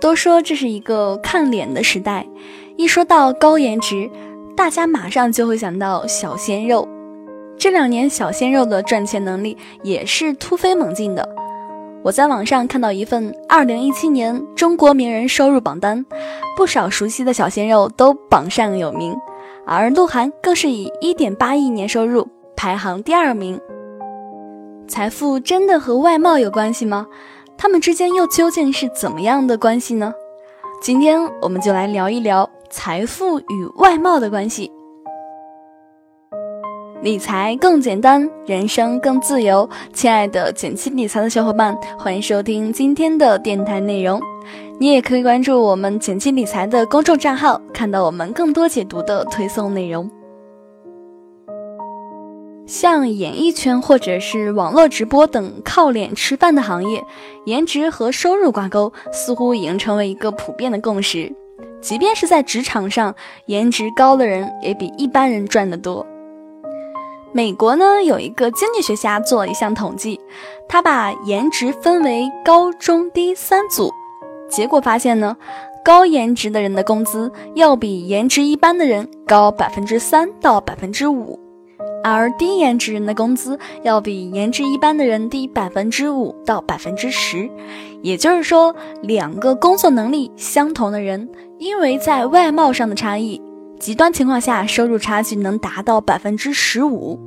都说这是一个看脸的时代，一说到高颜值，大家马上就会想到小鲜肉。这两年小鲜肉的赚钱能力也是突飞猛进的。我在网上看到一份二零一七年中国名人收入榜单，不少熟悉的小鲜肉都榜上有名，而鹿晗更是以一点八亿年收入排行第二名。财富真的和外貌有关系吗？他们之间又究竟是怎么样的关系呢？今天我们就来聊一聊财富与外貌的关系。理财更简单，人生更自由。亲爱的简七理财的小伙伴，欢迎收听今天的电台内容。你也可以关注我们简七理财的公众账号，看到我们更多解读的推送内容。像演艺圈或者是网络直播等靠脸吃饭的行业，颜值和收入挂钩，似乎已经成为一个普遍的共识。即便是在职场上，颜值高的人也比一般人赚得多。美国呢有一个经济学家做了一项统计，他把颜值分为高中低三组，结果发现呢，高颜值的人的工资要比颜值一般的人高百分之三到百分之五，而低颜值人的工资要比颜值一般的人低百分之五到百分之十。也就是说，两个工作能力相同的人，因为在外貌上的差异。极端情况下，收入差距能达到百分之十五。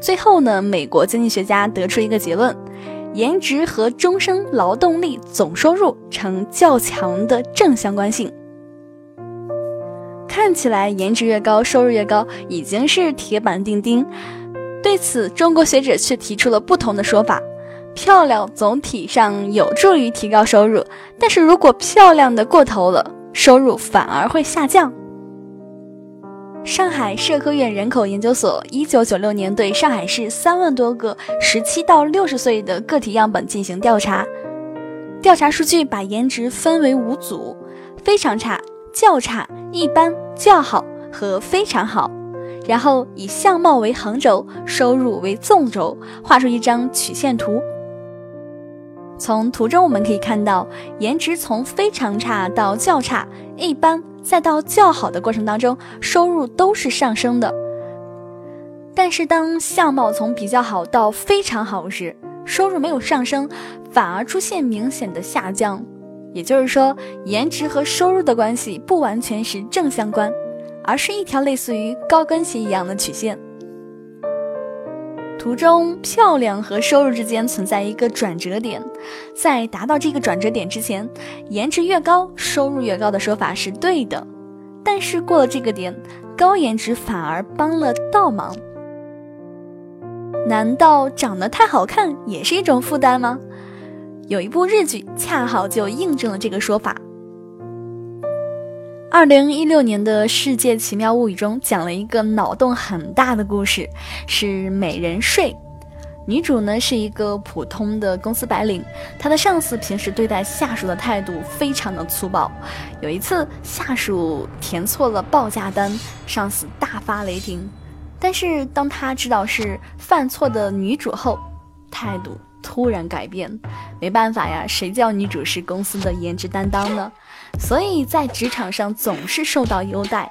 最后呢，美国经济学家得出一个结论：颜值和终生劳动力总收入呈较强的正相关性。看起来颜值越高，收入越高，已经是铁板钉钉。对此，中国学者却提出了不同的说法：漂亮总体上有助于提高收入，但是如果漂亮的过头了，收入反而会下降。上海社科院人口研究所一九九六年对上海市三万多个十七到六十岁的个体样本进行调查，调查数据把颜值分为五组：非常差、较差、一般、较好和非常好。然后以相貌为横轴，收入为纵轴，画出一张曲线图。从图中我们可以看到，颜值从非常差到较差、一般。再到较好的过程当中，收入都是上升的。但是当相貌从比较好到非常好时，收入没有上升，反而出现明显的下降。也就是说，颜值和收入的关系不完全是正相关，而是一条类似于高跟鞋一样的曲线。图中漂亮和收入之间存在一个转折点，在达到这个转折点之前，颜值越高，收入越高的说法是对的。但是过了这个点，高颜值反而帮了倒忙。难道长得太好看也是一种负担吗？有一部日剧恰好就印证了这个说法。二零一六年的《世界奇妙物语》中讲了一个脑洞很大的故事，是美人睡。女主呢是一个普通的公司白领，她的上司平时对待下属的态度非常的粗暴。有一次，下属填错了报价单，上司大发雷霆。但是当他知道是犯错的女主后，态度突然改变。没办法呀，谁叫女主是公司的颜值担当呢？所以在职场上总是受到优待。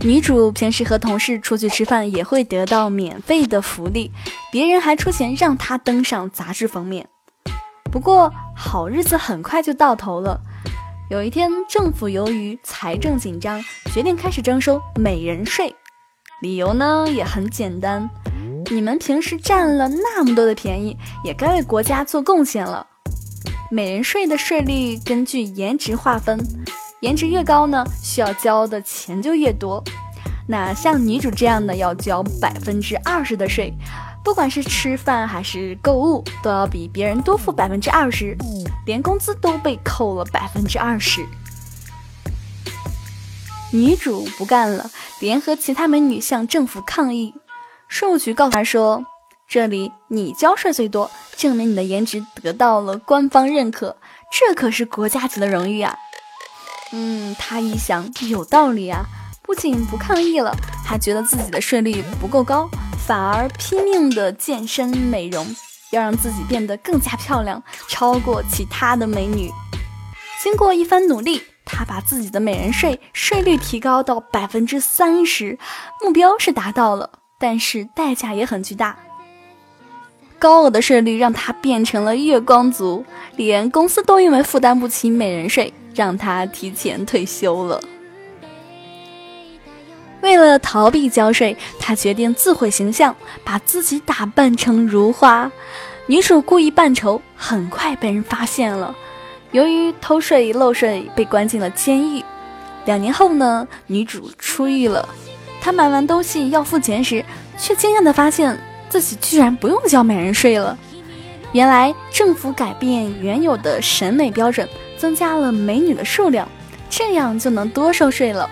女主平时和同事出去吃饭也会得到免费的福利，别人还出钱让她登上杂志封面。不过好日子很快就到头了。有一天，政府由于财政紧张，决定开始征收美人税。理由呢也很简单，你们平时占了那么多的便宜，也该为国家做贡献了。美人税的税率根据颜值划分，颜值越高呢，需要交的钱就越多。那像女主这样的要交百分之二十的税，不管是吃饭还是购物，都要比别人多付百分之二十，连工资都被扣了百分之二十。女主不干了，联合其他美女向政府抗议。税务局告诉他说。这里你交税最多，证明你的颜值得到了官方认可，这可是国家级的荣誉啊！嗯，他一想有道理啊，不仅不抗议了，还觉得自己的税率不够高，反而拼命的健身美容，要让自己变得更加漂亮，超过其他的美女。经过一番努力，他把自己的美人税税率提高到百分之三十，目标是达到了，但是代价也很巨大。高额的税率让她变成了月光族，连公司都因为负担不起美人税，让她提前退休了。为了逃避交税，她决定自毁形象，把自己打扮成如花。女主故意扮丑，很快被人发现了。由于偷税漏税，被关进了监狱。两年后呢，女主出狱了。她买完东西要付钱时，却惊讶地发现自己居然不用交美人税了。原来政府改变原有的审美标准，增加了美女的数量，这样就能多收税了。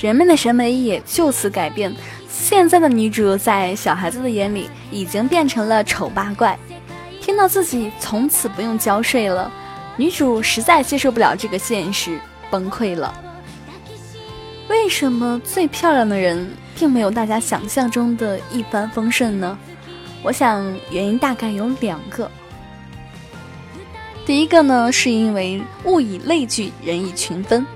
人们的审美也就此改变。现在的女主在小孩子的眼里已经变成了丑八怪。听到自己从此不用交税了，女主实在接受不了这个现实，崩溃了。为什么最漂亮的人并没有大家想象中的一帆风顺呢？我想原因大概有两个。第一个呢，是因为物以类聚，人以群分。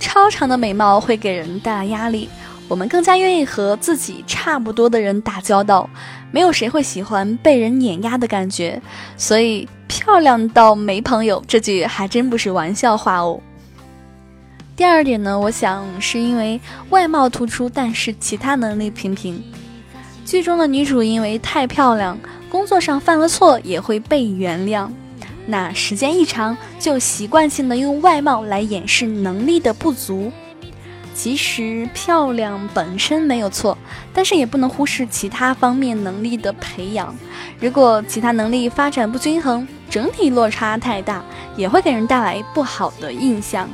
超长的美貌会给人带来压力，我们更加愿意和自己差不多的人打交道。没有谁会喜欢被人碾压的感觉，所以漂亮到没朋友这句还真不是玩笑话哦。第二点呢，我想是因为外貌突出，但是其他能力平平。剧中的女主因为太漂亮，工作上犯了错也会被原谅。那时间一长，就习惯性的用外貌来掩饰能力的不足。其实漂亮本身没有错，但是也不能忽视其他方面能力的培养。如果其他能力发展不均衡，整体落差太大，也会给人带来不好的印象。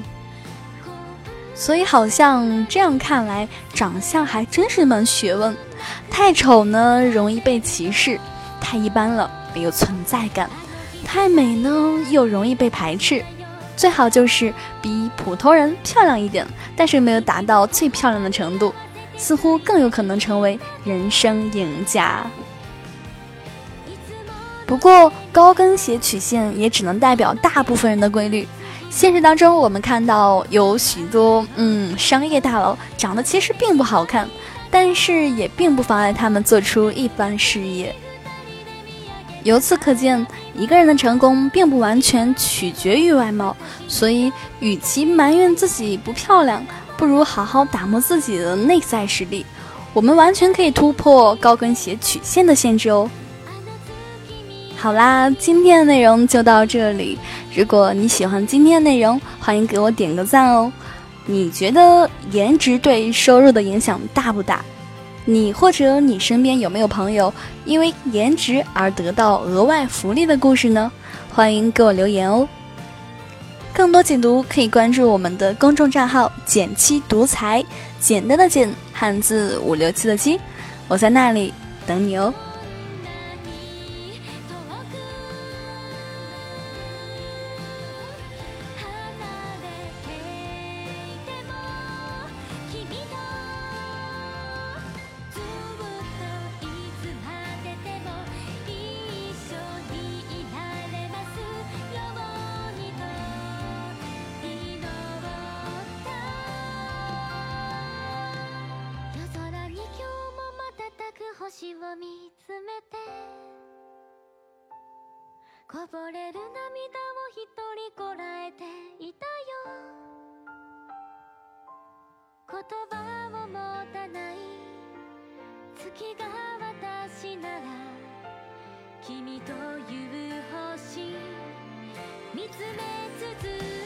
所以好像这样看来，长相还真是门学问。太丑呢，容易被歧视；太一般了，没有存在感。太美呢，又容易被排斥，最好就是比普通人漂亮一点，但是没有达到最漂亮的程度，似乎更有可能成为人生赢家。不过高跟鞋曲线也只能代表大部分人的规律，现实当中我们看到有许多嗯商业大佬长得其实并不好看，但是也并不妨碍他们做出一番事业。由此可见，一个人的成功并不完全取决于外貌，所以与其埋怨自己不漂亮，不如好好打磨自己的内在实力。我们完全可以突破高跟鞋曲线的限制哦。好啦，今天的内容就到这里。如果你喜欢今天的内容，欢迎给我点个赞哦。你觉得颜值对收入的影响大不大？你或者你身边有没有朋友因为颜值而得到额外福利的故事呢？欢迎给我留言哦。更多解读可以关注我们的公众账号“简七独裁”，简单的简，汉字五六七的七，我在那里等你哦。見つめて。こぼれる涙を一人こらえていたよ。言葉を持たない。月が私なら君という星。見つめ続け